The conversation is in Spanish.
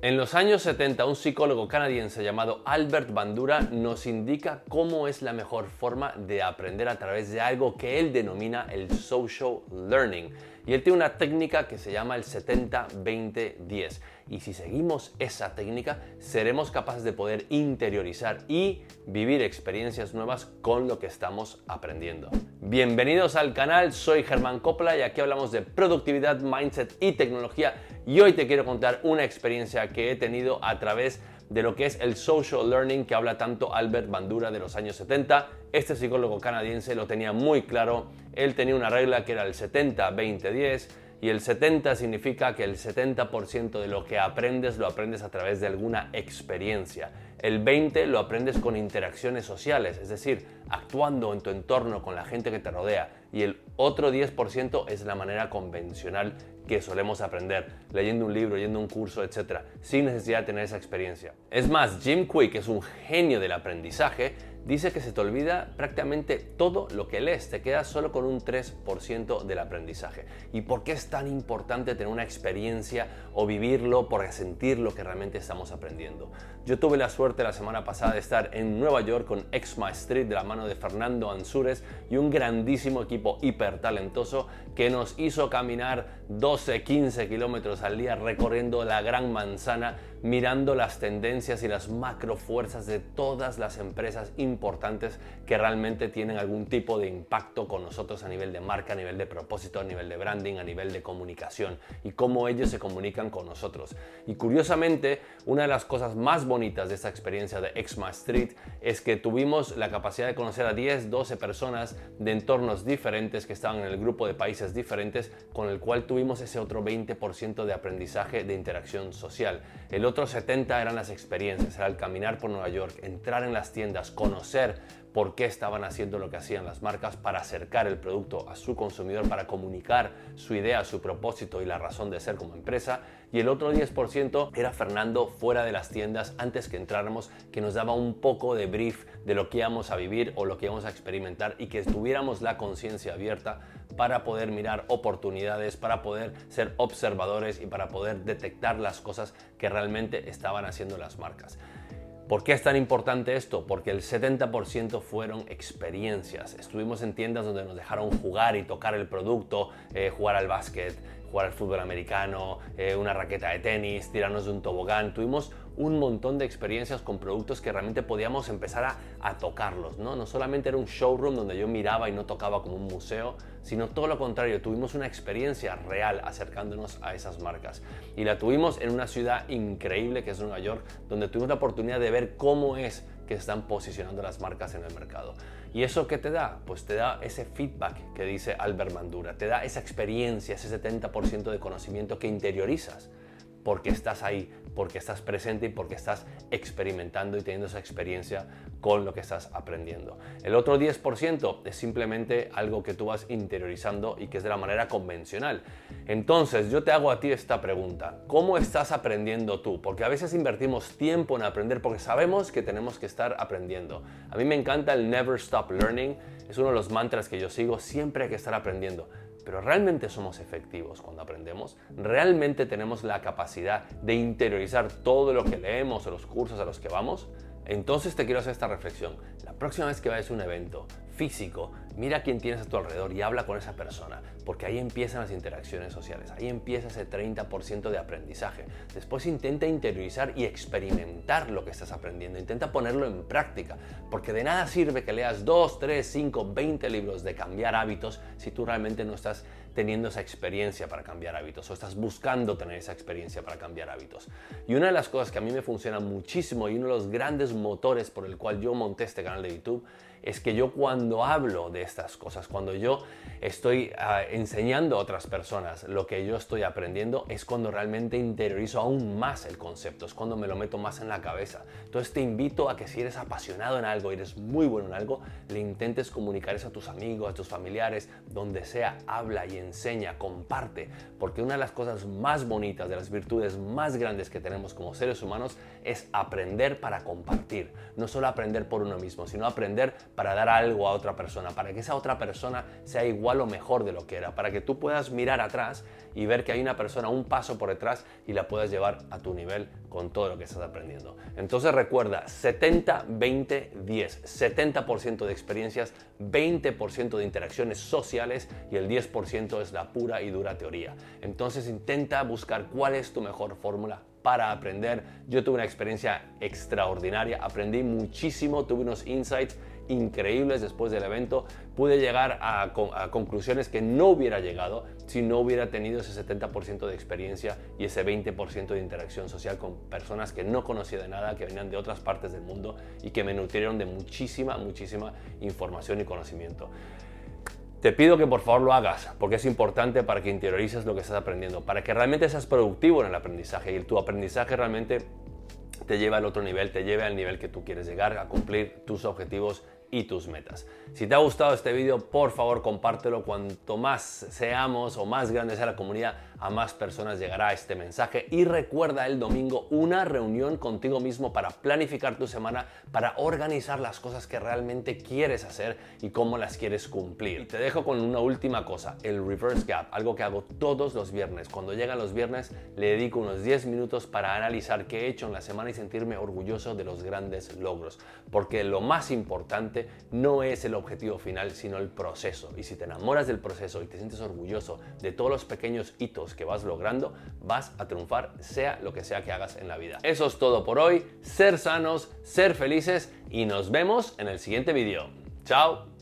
En los años 70, un psicólogo canadiense llamado Albert Bandura nos indica cómo es la mejor forma de aprender a través de algo que él denomina el social learning. Y él tiene una técnica que se llama el 70-20-10. Y si seguimos esa técnica, seremos capaces de poder interiorizar y vivir experiencias nuevas con lo que estamos aprendiendo. Bienvenidos al canal, soy Germán Copla y aquí hablamos de productividad, mindset y tecnología. Y hoy te quiero contar una experiencia que he tenido a través de lo que es el social learning que habla tanto Albert Bandura de los años 70. Este psicólogo canadiense lo tenía muy claro. Él tenía una regla que era el 70-20-10 y el 70 significa que el 70% de lo que aprendes lo aprendes a través de alguna experiencia. El 20 lo aprendes con interacciones sociales, es decir, actuando en tu entorno con la gente que te rodea. Y el otro 10% es la manera convencional que solemos aprender, leyendo un libro, yendo un curso, etc., sin necesidad de tener esa experiencia. Es más, Jim Quick es un genio del aprendizaje, dice que se te olvida prácticamente todo lo que lees, te quedas solo con un 3% del aprendizaje. ¿Y por qué es tan importante tener una experiencia o vivirlo por sentir lo que realmente estamos aprendiendo? Yo tuve la suerte la semana pasada de estar en Nueva York con Exma Street de la mano de Fernando Ansures y un grandísimo equipo hiper talentoso que nos hizo caminar 12, 15 kilómetros al día recorriendo la gran manzana mirando las tendencias y las macro fuerzas de todas las empresas importantes que realmente tienen algún tipo de impacto con nosotros a nivel de marca, a nivel de propósito, a nivel de branding, a nivel de comunicación y cómo ellos se comunican con nosotros. Y curiosamente, una de las cosas más bonitas de esta experiencia de Exma Street es que tuvimos la capacidad de conocer a 10, 12 personas de entornos diferentes que estaban en el grupo de países diferentes con el cual tuvimos ese otro 20% de aprendizaje de interacción social. Otros 70 eran las experiencias, era el caminar por Nueva York, entrar en las tiendas, conocer por qué estaban haciendo lo que hacían las marcas para acercar el producto a su consumidor, para comunicar su idea, su propósito y la razón de ser como empresa. Y el otro 10% era Fernando fuera de las tiendas antes que entráramos, que nos daba un poco de brief de lo que íbamos a vivir o lo que íbamos a experimentar y que tuviéramos la conciencia abierta para poder mirar oportunidades, para poder ser observadores y para poder detectar las cosas que realmente estaban haciendo las marcas. ¿Por qué es tan importante esto? Porque el 70% fueron experiencias. Estuvimos en tiendas donde nos dejaron jugar y tocar el producto, eh, jugar al básquet, jugar al fútbol americano, eh, una raqueta de tenis, tirarnos de un tobogán. Tuvimos un montón de experiencias con productos que realmente podíamos empezar a, tocarlos, ¿no? No solamente era un showroom donde yo miraba y no tocaba como un museo, sino todo lo contrario, tuvimos una experiencia real acercándonos a esas marcas. Y la tuvimos en una ciudad increíble que es Nueva York, donde tuvimos la oportunidad de ver cómo es que están posicionando las marcas en el mercado. ¿Y eso qué te da? Pues te da ese feedback que dice Albert Mandura, te da esa experiencia, ese 70% de conocimiento que interiorizas porque estás ahí, porque estás presente y porque estás experimentando y teniendo esa experiencia con lo que estás aprendiendo. El otro 10% es simplemente algo que tú vas interiorizando y que es de la manera convencional. Entonces, yo te hago a ti esta pregunta. ¿Cómo estás aprendiendo tú? Porque a veces invertimos tiempo en aprender porque sabemos que tenemos que estar aprendiendo. A mí me encanta el Never Stop Learning. Es uno de los mantras que yo sigo. Siempre hay que estar aprendiendo pero realmente somos efectivos cuando aprendemos, realmente tenemos la capacidad de interiorizar todo lo que leemos o los cursos a los que vamos, entonces te quiero hacer esta reflexión. La próxima vez que vayas a un evento físico, mira quién tienes a tu alrededor y habla con esa persona, porque ahí empiezan las interacciones sociales, ahí empieza ese 30% de aprendizaje. Después intenta interiorizar y experimentar lo que estás aprendiendo, intenta ponerlo en práctica, porque de nada sirve que leas 2, 3, 5, 20 libros de cambiar hábitos si tú realmente no estás teniendo esa experiencia para cambiar hábitos o estás buscando tener esa experiencia para cambiar hábitos. Y una de las cosas que a mí me funciona muchísimo y uno de los grandes motores por el cual yo monté este canal de YouTube es que yo cuando hablo de estas cosas, cuando yo estoy uh, enseñando a otras personas lo que yo estoy aprendiendo, es cuando realmente interiorizo aún más el concepto, es cuando me lo meto más en la cabeza. Entonces te invito a que si eres apasionado en algo, eres muy bueno en algo, le intentes comunicar eso a tus amigos, a tus familiares, donde sea, habla y enseña, comparte, porque una de las cosas más bonitas, de las virtudes más grandes que tenemos como seres humanos es aprender para compartir, no solo aprender por uno mismo, sino aprender para dar algo a otra persona, para que esa otra persona sea igual o mejor de lo que era, para que tú puedas mirar atrás y ver que hay una persona un paso por detrás y la puedas llevar a tu nivel con todo lo que estás aprendiendo. Entonces recuerda, 70, 20, 10, 70% de experiencias, 20% de interacciones sociales y el 10% es la pura y dura teoría. Entonces intenta buscar cuál es tu mejor fórmula para aprender. Yo tuve una experiencia extraordinaria, aprendí muchísimo, tuve unos insights increíbles después del evento. Pude llegar a, conclusiones que no hubiera llegado si no hubiera tenido ese 70% de experiencia y ese 20% de interacción social con personas que no conocía de nada, que venían de otras partes del mundo y que me nutrieron de muchísima, muchísima información y conocimiento. Te pido que por favor lo hagas, porque es importante para que interiorices lo que estás aprendiendo, para que realmente seas productivo en el aprendizaje y tu aprendizaje realmente te lleve al otro nivel, te lleve al nivel que tú quieres llegar, a cumplir tus objetivos y tus metas. Si te ha gustado este vídeo, por favor compártelo. Cuanto más seamos o más grande sea la comunidad, a más personas llegará este mensaje. Y recuerda el domingo una reunión contigo mismo para planificar tu semana, para organizar las cosas que realmente quieres hacer y cómo las quieres cumplir. Y te dejo con una última cosa, el reverse gap, algo que hago todos los viernes. Cuando llegan los viernes, le dedico unos 10 minutos para analizar qué he hecho en la semana y sentirme orgulloso de los grandes logros. Porque lo más importante no es el objetivo final, sino el proceso. Y si te enamoras del proceso y te sientes orgulloso de todos los pequeños hitos que vas logrando, vas a triunfar, sea lo que sea que hagas en la vida. Eso es todo por hoy. Ser sanos, ser felices y nos vemos en el siguiente vídeo. Chao.